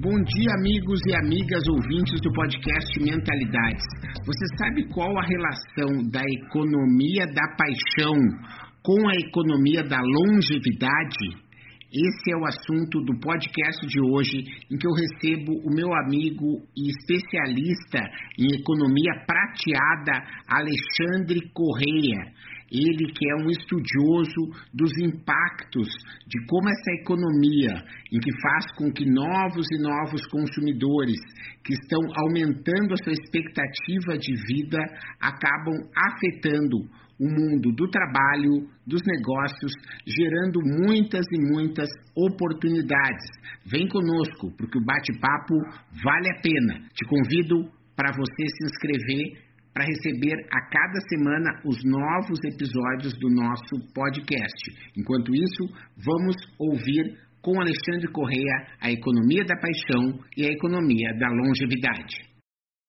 Bom dia, amigos e amigas ouvintes do podcast Mentalidades. Você sabe qual a relação da economia da paixão com a economia da longevidade? Esse é o assunto do podcast de hoje, em que eu recebo o meu amigo e especialista em economia prateada, Alexandre Correia. Ele que é um estudioso dos impactos de como essa economia, em que faz com que novos e novos consumidores que estão aumentando a sua expectativa de vida acabam afetando o mundo do trabalho, dos negócios, gerando muitas e muitas oportunidades. Vem conosco, porque o bate-papo vale a pena. Te convido para você se inscrever para receber a cada semana os novos episódios do nosso podcast. Enquanto isso, vamos ouvir com Alexandre Correia a economia da paixão e a economia da longevidade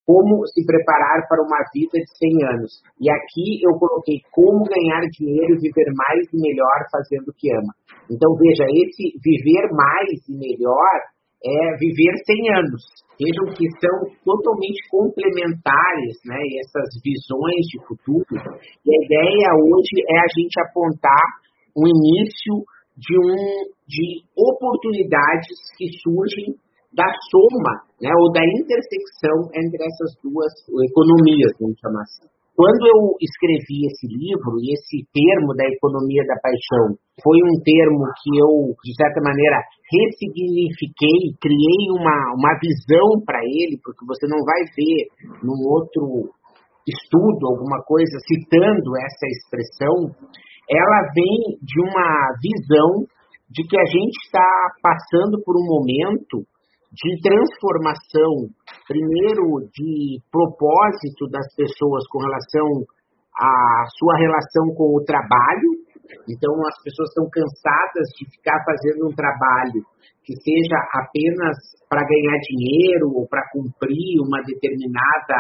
como se preparar para uma vida de 100 anos. E aqui eu coloquei como ganhar dinheiro e viver mais e melhor fazendo o que ama. Então veja, esse viver mais e melhor é viver 100 anos. Vejam que são totalmente complementares, né, essas visões de futuro. E a ideia hoje é a gente apontar o início de um de oportunidades que surgem da soma, né, ou da intersecção entre essas duas economias, vamos chamar assim. Quando eu escrevi esse livro, e esse termo da economia da paixão foi um termo que eu, de certa maneira, ressignifiquei, criei uma, uma visão para ele, porque você não vai ver num outro estudo, alguma coisa, citando essa expressão, ela vem de uma visão de que a gente está passando por um momento de transformação, primeiro de propósito das pessoas com relação à sua relação com o trabalho. Então, as pessoas estão cansadas de ficar fazendo um trabalho que seja apenas para ganhar dinheiro ou para cumprir uma determinada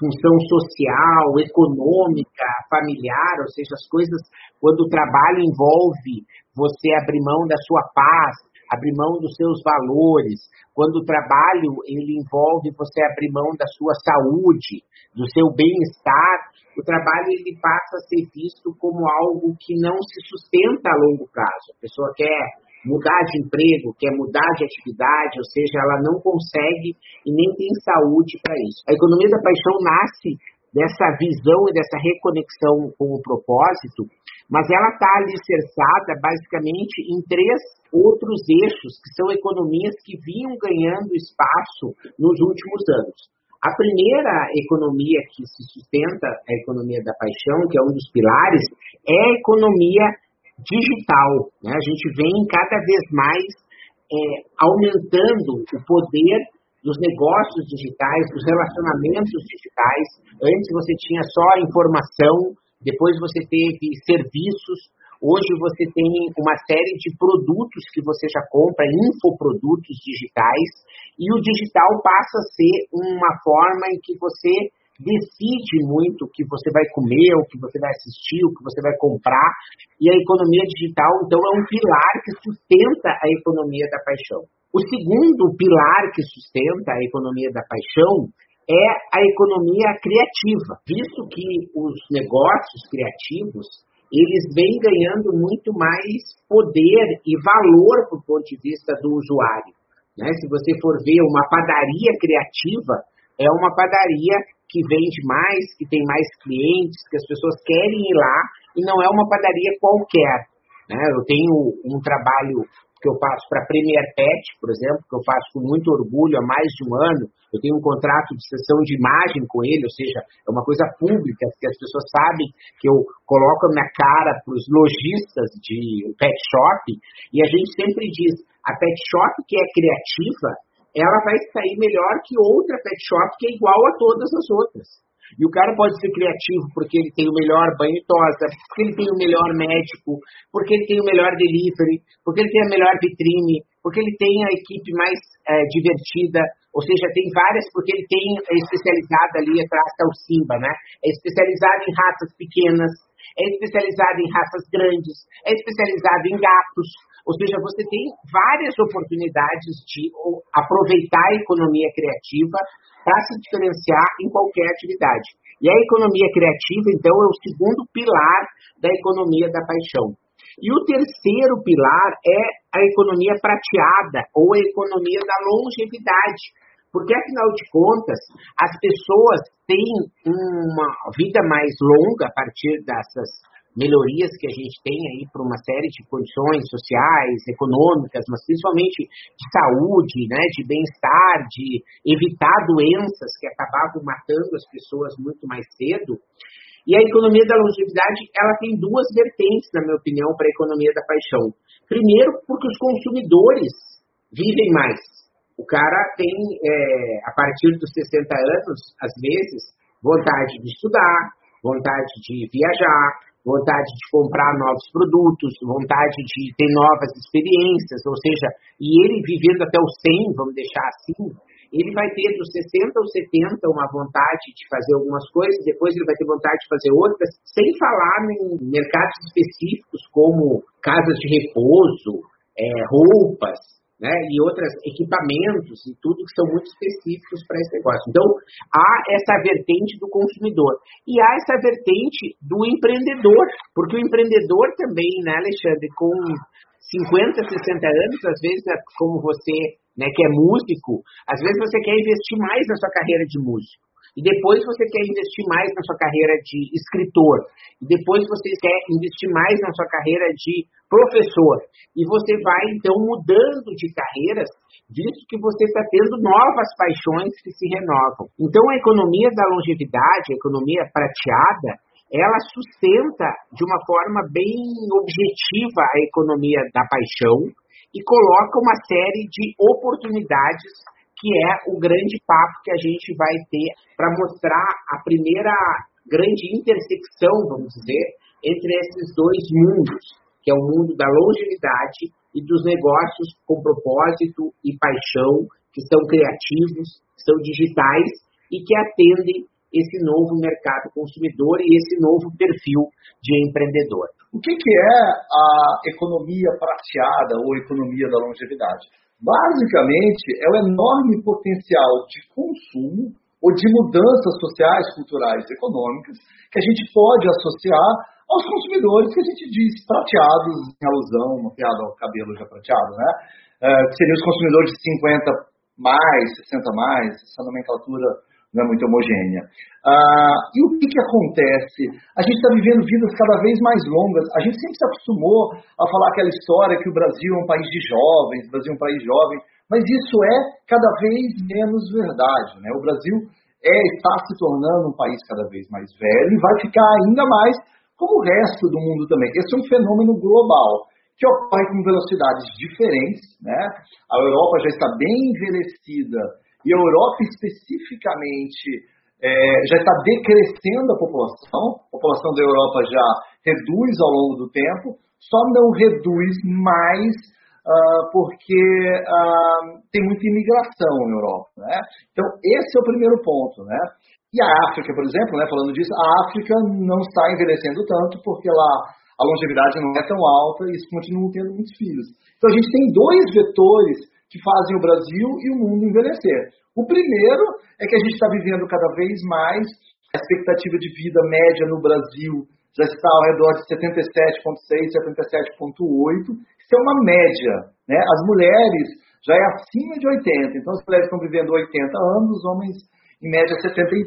função social, econômica, familiar, ou seja, as coisas, quando o trabalho envolve você abrir mão da sua paz, abrir mão dos seus valores, quando o trabalho ele envolve você abrir mão da sua saúde, do seu bem-estar, o trabalho ele passa a ser visto como algo que não se sustenta a longo prazo. A pessoa quer mudar de emprego, quer mudar de atividade, ou seja, ela não consegue e nem tem saúde para isso. A economia da paixão nasce dessa visão e dessa reconexão com o propósito, mas ela está alicerçada basicamente em três outros eixos, que são economias que vinham ganhando espaço nos últimos anos. A primeira economia que se sustenta, a economia da paixão, que é um dos pilares, é a economia digital. Né? A gente vem cada vez mais é, aumentando o poder dos negócios digitais, dos relacionamentos digitais. Antes você tinha só informação, depois você teve serviços, hoje você tem uma série de produtos que você já compra, infoprodutos digitais, e o digital passa a ser uma forma em que você decide muito o que você vai comer, o que você vai assistir, o que você vai comprar. E a economia digital, então, é um pilar que sustenta a economia da paixão. O segundo pilar que sustenta a economia da paixão é a economia criativa, visto que os negócios criativos eles vêm ganhando muito mais poder e valor do ponto de vista do usuário. Né? Se você for ver uma padaria criativa, é uma padaria que vende mais, que tem mais clientes, que as pessoas querem ir lá e não é uma padaria qualquer. Né? Eu tenho um trabalho que eu faço para a Premier Pet, por exemplo, que eu faço com muito orgulho há mais de um ano. Eu tenho um contrato de sessão de imagem com ele, ou seja, é uma coisa pública, que as pessoas sabem que eu coloco a minha cara para os lojistas de pet shop, e a gente sempre diz, a pet shop que é criativa, ela vai sair melhor que outra pet shop que é igual a todas as outras. E o cara pode ser criativo porque ele tem o melhor banho e tosa, porque ele tem o melhor médico, porque ele tem o melhor delivery, porque ele tem a melhor vitrine, porque ele tem a equipe mais é, divertida, ou seja, tem várias, porque ele tem é especializado ali atrás, é o Simba, né? É especializado em raças pequenas, é especializado em raças grandes, é especializado em gatos. Ou seja, você tem várias oportunidades de aproveitar a economia criativa para se diferenciar em qualquer atividade. E a economia criativa, então, é o segundo pilar da economia da paixão. E o terceiro pilar é a economia prateada ou a economia da longevidade. Porque, afinal de contas, as pessoas têm uma vida mais longa a partir dessas melhorias que a gente tem aí para uma série de condições sociais, econômicas, mas principalmente de saúde, né, de bem-estar, de evitar doenças que acabavam matando as pessoas muito mais cedo. E a economia da longevidade, ela tem duas vertentes, na minha opinião, para a economia da paixão. Primeiro, porque os consumidores vivem mais. O cara tem, é, a partir dos 60 anos, às vezes, vontade de estudar, vontade de viajar, vontade de comprar novos produtos, vontade de ter novas experiências, ou seja, e ele vivendo até os 100, vamos deixar assim, ele vai ter dos 60 aos 70 uma vontade de fazer algumas coisas, depois ele vai ter vontade de fazer outras, sem falar em mercados específicos como casas de repouso, é, roupas, né, e outros equipamentos e tudo que são muito específicos para esse negócio. Então, há essa vertente do consumidor e há essa vertente do empreendedor, porque o empreendedor também, né, Alexandre, com 50, 60 anos, às vezes, é como você, né, que é músico, às vezes você quer investir mais na sua carreira de músico. E depois você quer investir mais na sua carreira de escritor. E depois você quer investir mais na sua carreira de professor. E você vai, então, mudando de carreiras, visto que você está tendo novas paixões que se renovam. Então, a economia da longevidade, a economia prateada, ela sustenta de uma forma bem objetiva a economia da paixão e coloca uma série de oportunidades que é o grande papo que a gente vai ter para mostrar a primeira grande intersecção, vamos dizer, entre esses dois mundos, que é o mundo da longevidade e dos negócios com propósito e paixão, que são criativos, são digitais e que atendem esse novo mercado consumidor e esse novo perfil de empreendedor. O que, que é a economia prateada ou economia da longevidade? Basicamente, é o enorme potencial de consumo ou de mudanças sociais, culturais e econômicas que a gente pode associar aos consumidores que a gente diz prateados, em alusão, uma piada ao cabelo já prateado, né? É, que seriam os consumidores de 50 mais, 60 mais, essa nomenclatura não é muito homogênea. Ah, e o que, que acontece? A gente está vivendo vidas cada vez mais longas. A gente sempre se acostumou a falar aquela história que o Brasil é um país de jovens, o Brasil é um país jovem, mas isso é cada vez menos verdade. Né? O Brasil é, está se tornando um país cada vez mais velho e vai ficar ainda mais como o resto do mundo também. Esse é um fenômeno global que ocorre com velocidades diferentes. Né? A Europa já está bem envelhecida e a Europa especificamente é, já está decrescendo a população, a população da Europa já reduz ao longo do tempo, só não reduz mais uh, porque uh, tem muita imigração na Europa. Né? Então, esse é o primeiro ponto. Né? E a África, por exemplo, né, falando disso, a África não está envelhecendo tanto porque lá a longevidade não é tão alta e eles continuam tendo muitos filhos. Então, a gente tem dois vetores que fazem o Brasil e o mundo envelhecer. O primeiro é que a gente está vivendo cada vez mais, a expectativa de vida média no Brasil já está ao redor de 77,6, 77,8, isso é uma média. Né? As mulheres já é acima de 80, então as mulheres estão vivendo 80 anos, os homens em média 73.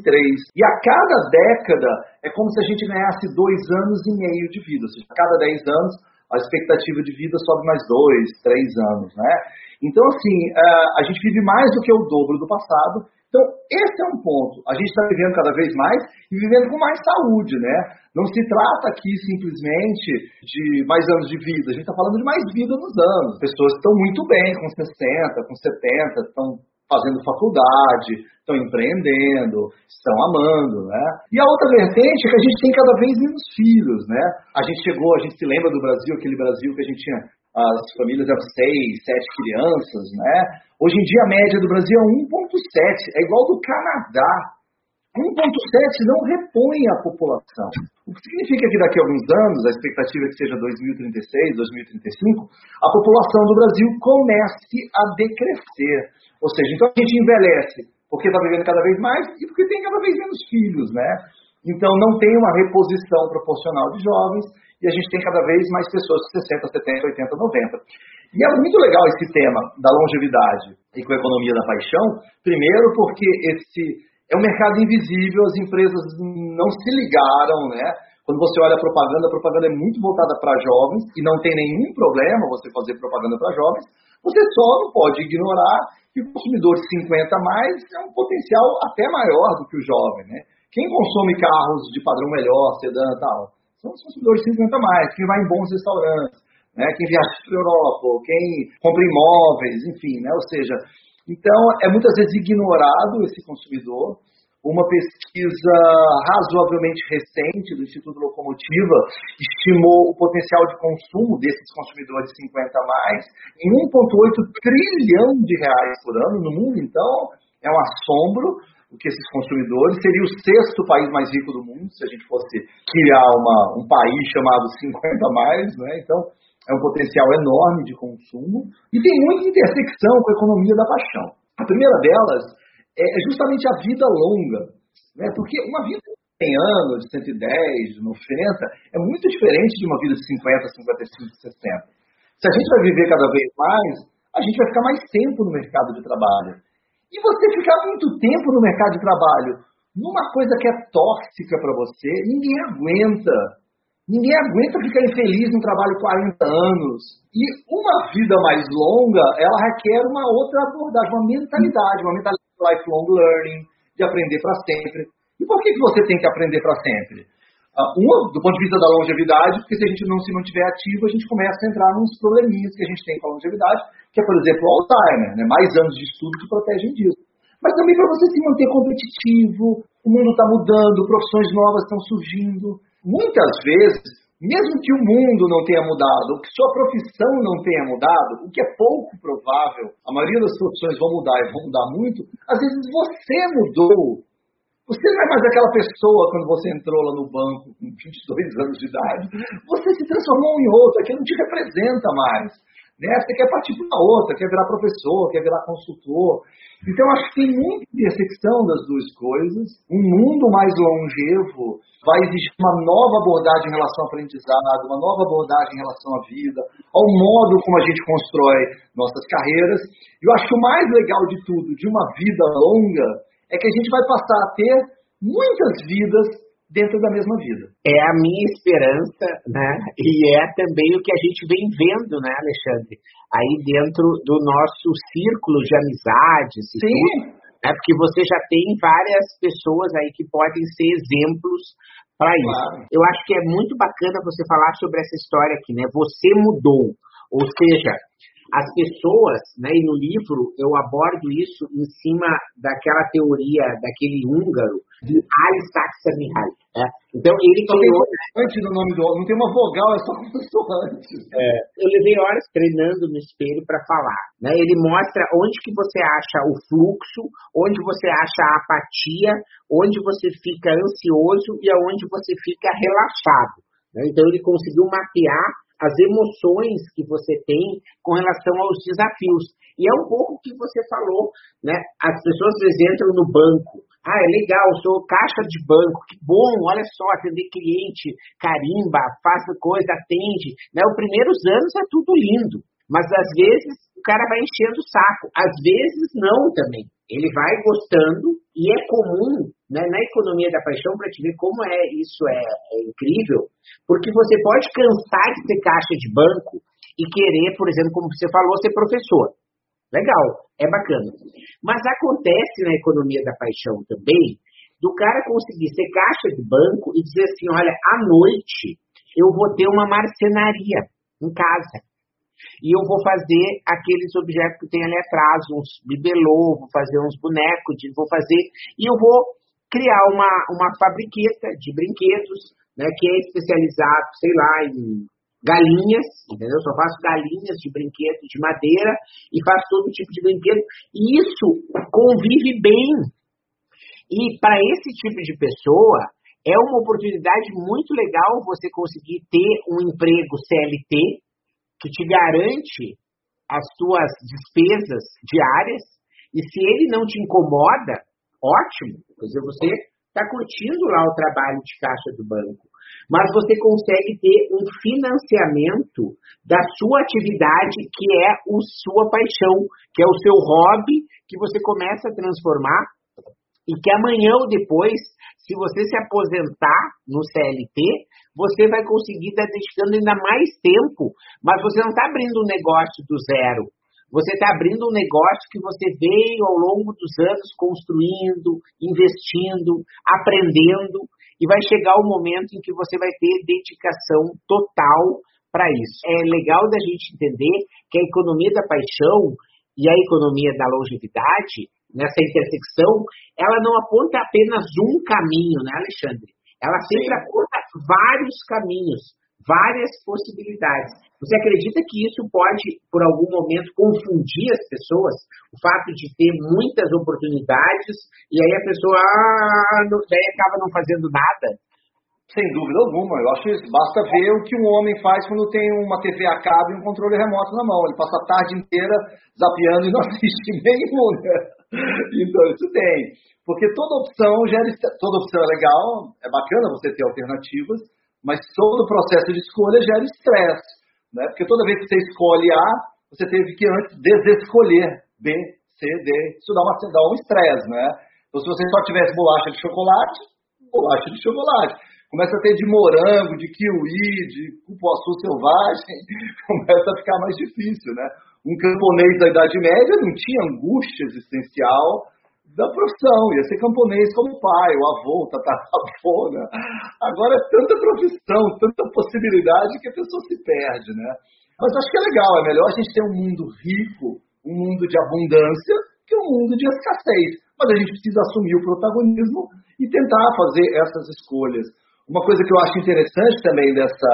E a cada década é como se a gente ganhasse dois anos e meio de vida, ou seja, a cada 10 anos a expectativa de vida sobe mais dois, três anos, né? Então, assim, eh, a gente vive mais do que o dobro do passado. Então, esse é um ponto. A gente está vivendo cada vez mais e vivendo com mais saúde, né? Não se trata aqui simplesmente de mais anos de vida, a gente está falando de mais vida nos anos. Pessoas estão muito bem, com 60, com 70, estão fazendo faculdade, estão empreendendo, estão amando, né? E a outra vertente é que a gente tem cada vez menos filhos, né? A gente chegou, a gente se lembra do Brasil, aquele Brasil que a gente tinha as famílias eram seis, sete crianças, né? Hoje em dia a média do Brasil é 1,7, é igual do Canadá. 1,7 não repõe a população. O que significa que daqui a alguns anos, a expectativa é que seja 2036, 2035, a população do Brasil comece a decrescer. Ou seja, então a gente envelhece porque está vivendo cada vez mais e porque tem cada vez menos filhos, né? Então não tem uma reposição proporcional de jovens e a gente tem cada vez mais pessoas de 60, 70, 80, 90. E é muito legal esse tema da longevidade e com a economia da paixão, primeiro porque esse é um mercado invisível, as empresas não se ligaram, né? Quando você olha a propaganda, a propaganda é muito voltada para jovens e não tem nenhum problema você fazer propaganda para jovens. Você só não pode ignorar que o consumidor de 50 a mais é um potencial até maior do que o jovem, né? Quem consome carros de padrão melhor, sedã e tal, são os consumidores de 50 a mais, quem vai em bons restaurantes, né? Quem viaja para a Europa, quem compra imóveis, enfim, né? Ou seja, então, é muitas vezes ignorado esse consumidor. Uma pesquisa razoavelmente recente do Instituto Locomotiva estimou o potencial de consumo desses consumidores 50 a mais em 1,8 trilhão de reais por ano no mundo. Então, é um assombro o que esses consumidores seria o sexto país mais rico do mundo se a gente fosse criar uma, um país chamado 50 a mais, né? Então, é um potencial enorme de consumo e tem muita intersecção com a economia da paixão. A primeira delas é, é justamente a vida longa, né? porque uma vida de 100 anos, de 110, de 90, é muito diferente de uma vida de 50, 55, 60. Se a gente vai viver cada vez mais, a gente vai ficar mais tempo no mercado de trabalho. E você ficar muito tempo no mercado de trabalho numa coisa que é tóxica para você, ninguém aguenta. Ninguém aguenta ficar infeliz no trabalho 40 anos. E uma vida mais longa, ela requer uma outra abordagem, uma mentalidade, uma mentalidade de lifelong learning, de aprender para sempre. E por que, que você tem que aprender para sempre? Uh, uma, do ponto de vista da longevidade, porque se a gente não se mantiver ativo, a gente começa a entrar nos probleminhas que a gente tem com a longevidade, que é, por exemplo, o Alzheimer. Né? Mais anos de estudo te protegem disso. Mas também para você se manter competitivo, o mundo está mudando, profissões novas estão surgindo muitas vezes, mesmo que o mundo não tenha mudado, que sua profissão não tenha mudado, o que é pouco provável, a maioria das profissões vão mudar e vão mudar muito, às vezes você mudou. Você não é mais aquela pessoa quando você entrou lá no banco com 22 anos de idade. Você se transformou em outra, que não te representa mais. Né? Você quer partir para outra, quer virar professor, quer virar consultor. Então, acho que tem muita intersecção das duas coisas. Um mundo mais longevo vai exigir uma nova abordagem em relação ao aprendizado, uma nova abordagem em relação à vida, ao modo como a gente constrói nossas carreiras. E eu acho que o mais legal de tudo, de uma vida longa, é que a gente vai passar a ter muitas vidas dentro da mesma vida. É a minha esperança, né? E é também o que a gente vem vendo, né, Alexandre? Aí dentro do nosso círculo de amizades e Sim. tudo. É porque você já tem várias pessoas aí que podem ser exemplos para isso. Claro. Eu acho que é muito bacana você falar sobre essa história aqui, né? Você mudou. Ou seja, as pessoas, né, e no livro eu abordo isso em cima daquela teoria daquele húngaro, de Alice Saxonihal. Né? Então ele só criou... Tem antes no nome do não tem uma vogal, é só consoante. É, eu levei horas treinando no espelho para falar. Né? Ele mostra onde que você acha o fluxo, onde você acha a apatia, onde você fica ansioso e aonde você fica relaxado. Né? Então ele conseguiu mapear as emoções que você tem com relação aos desafios. E é um pouco o que você falou, né? As pessoas às vezes entram no banco. Ah, é legal, sou caixa de banco, que bom, olha só, atender cliente, carimba, faz coisa, atende. Né? Os primeiros anos é tudo lindo, mas às vezes o cara vai enchendo o saco, às vezes não também. Ele vai gostando e é comum né, na economia da paixão para te ver como é isso é, é, incrível, porque você pode cansar de ser caixa de banco e querer, por exemplo, como você falou, ser professor. Legal, é bacana. Mas acontece na economia da paixão também do cara conseguir ser caixa de banco e dizer assim, olha, à noite eu vou ter uma marcenaria em casa. e eu vou fazer aqueles objetos que tem ali atrás, uns bibelô, vou fazer uns bonecos, vou fazer, e eu vou criar uma, uma fabriqueta de brinquedos, né, que é especializado, sei lá, em galinhas, entendeu? Só faço galinhas de brinquedo de madeira e faço todo tipo de brinquedo. E isso convive bem. E para esse tipo de pessoa, é uma oportunidade muito legal você conseguir ter um emprego CLT que te garante as suas despesas diárias. E se ele não te incomoda, ótimo. Quer dizer, você está curtindo lá o trabalho de caixa do banco mas você consegue ter um financiamento da sua atividade, que é a sua paixão, que é o seu hobby, que você começa a transformar e que amanhã ou depois, se você se aposentar no CLT, você vai conseguir estar dedicando ainda mais tempo, mas você não está abrindo um negócio do zero. Você está abrindo um negócio que você veio ao longo dos anos construindo, investindo, aprendendo, e vai chegar o momento em que você vai ter dedicação total para isso. É legal da gente entender que a economia da paixão e a economia da longevidade, nessa intersecção, ela não aponta apenas um caminho, né, Alexandre? Ela sempre Sim. aponta vários caminhos, várias possibilidades. Você acredita que isso pode, por algum momento, confundir as pessoas? O fato de ter muitas oportunidades e aí a pessoa ah, daí acaba não fazendo nada? Sem dúvida alguma. Eu acho que basta ver o que um homem faz quando tem uma TV a cabo e um controle remoto na mão. Ele passa a tarde inteira zapeando e não assiste nenhum. Né? Então, isso tem. Porque toda opção gera. Toda opção é legal, é bacana você ter alternativas, mas todo o processo de escolha gera estresse, né? Porque toda vez que você escolhe A, você teve que antes desescolher B, C, D. Isso dá, uma, dá um estresse, né? Então, se você só tivesse bolacha de chocolate, bolacha de chocolate. Começa a ter de morango, de kiwi, de cupuaçu selvagem, começa a ficar mais difícil, né? Um camponês da Idade Média não tinha angústia existencial da profissão, ia ser camponês como pai, o avô, o tataravô, né? Agora é tanta profissão, tanta possibilidade que a pessoa se perde, né? Mas acho que é legal, é melhor a gente ter um mundo rico, um mundo de abundância, que um mundo de escassez. Mas a gente precisa assumir o protagonismo e tentar fazer essas escolhas. Uma coisa que eu acho interessante também dessa,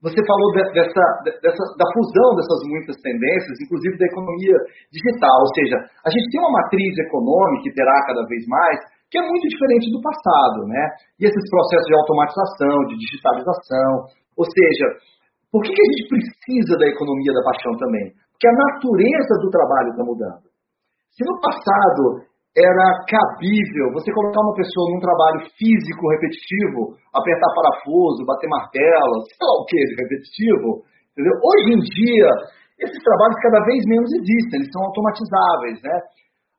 você falou dessa, dessa, da fusão dessas muitas tendências, inclusive da economia digital, ou seja, a gente tem uma matriz econômica que terá cada vez mais, que é muito diferente do passado, né? E esses processos de automatização, de digitalização, ou seja, por que, a gente precisa da economia da paixão também? Porque a natureza do trabalho está mudando. Se no passado era cabível você colocar uma pessoa num trabalho físico repetitivo, apertar parafuso, bater martelo, sei lá o que repetitivo, entendeu? Hoje em dia, esses trabalhos cada vez menos existem, eles são automatizáveis, né?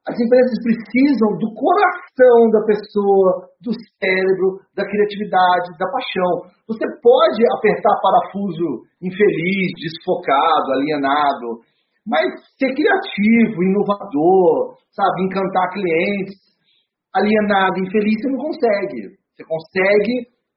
As empresas precisam do coração da pessoa, do cérebro, da criatividade, da paixão. Você pode apertar parafuso infeliz, desfocado, alienado, mas ser criativo, inovador, sabe, encantar clientes, alienado, infeliz, você não consegue. Você consegue,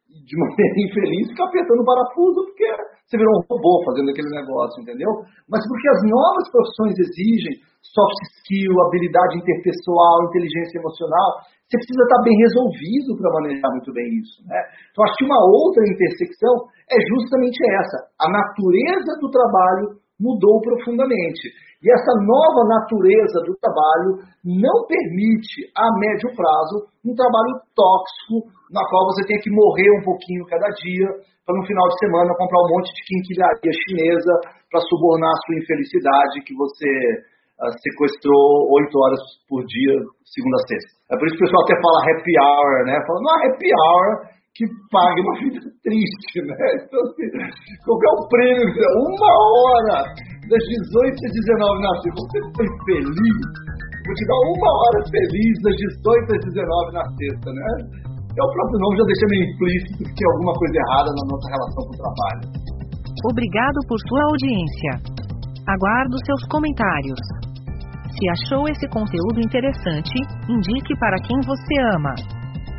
de maneira infeliz, ficar apertando o parafuso, porque você virou um robô fazendo aquele negócio, entendeu? Mas porque as novas profissões exigem soft skill, habilidade interpessoal, inteligência emocional, você precisa estar bem resolvido para manejar muito bem isso. Né? Então, acho que uma outra intersecção é justamente essa: a natureza do trabalho mudou profundamente. E essa nova natureza do trabalho não permite, a médio prazo, um trabalho tóxico, na qual você tem que morrer um pouquinho cada dia, para no final de semana comprar um monte de quinquilharia chinesa para subornar a sua infelicidade que você uh, sequestrou oito horas por dia, segunda a sexta. É por isso que o pessoal até fala happy hour, né? Fala, não, happy hour que pague uma vida triste, né? Então, assim, qualquer um prêmio, uma hora das 18 às 19 na sexta, você foi feliz? Vou te dar uma hora feliz das 18 às 19 na sexta, né? É o próprio nome já deixa meio implícito que tem alguma coisa errada na nossa relação com o trabalho. Obrigado por sua audiência. Aguardo seus comentários. Se achou esse conteúdo interessante, indique para quem você ama.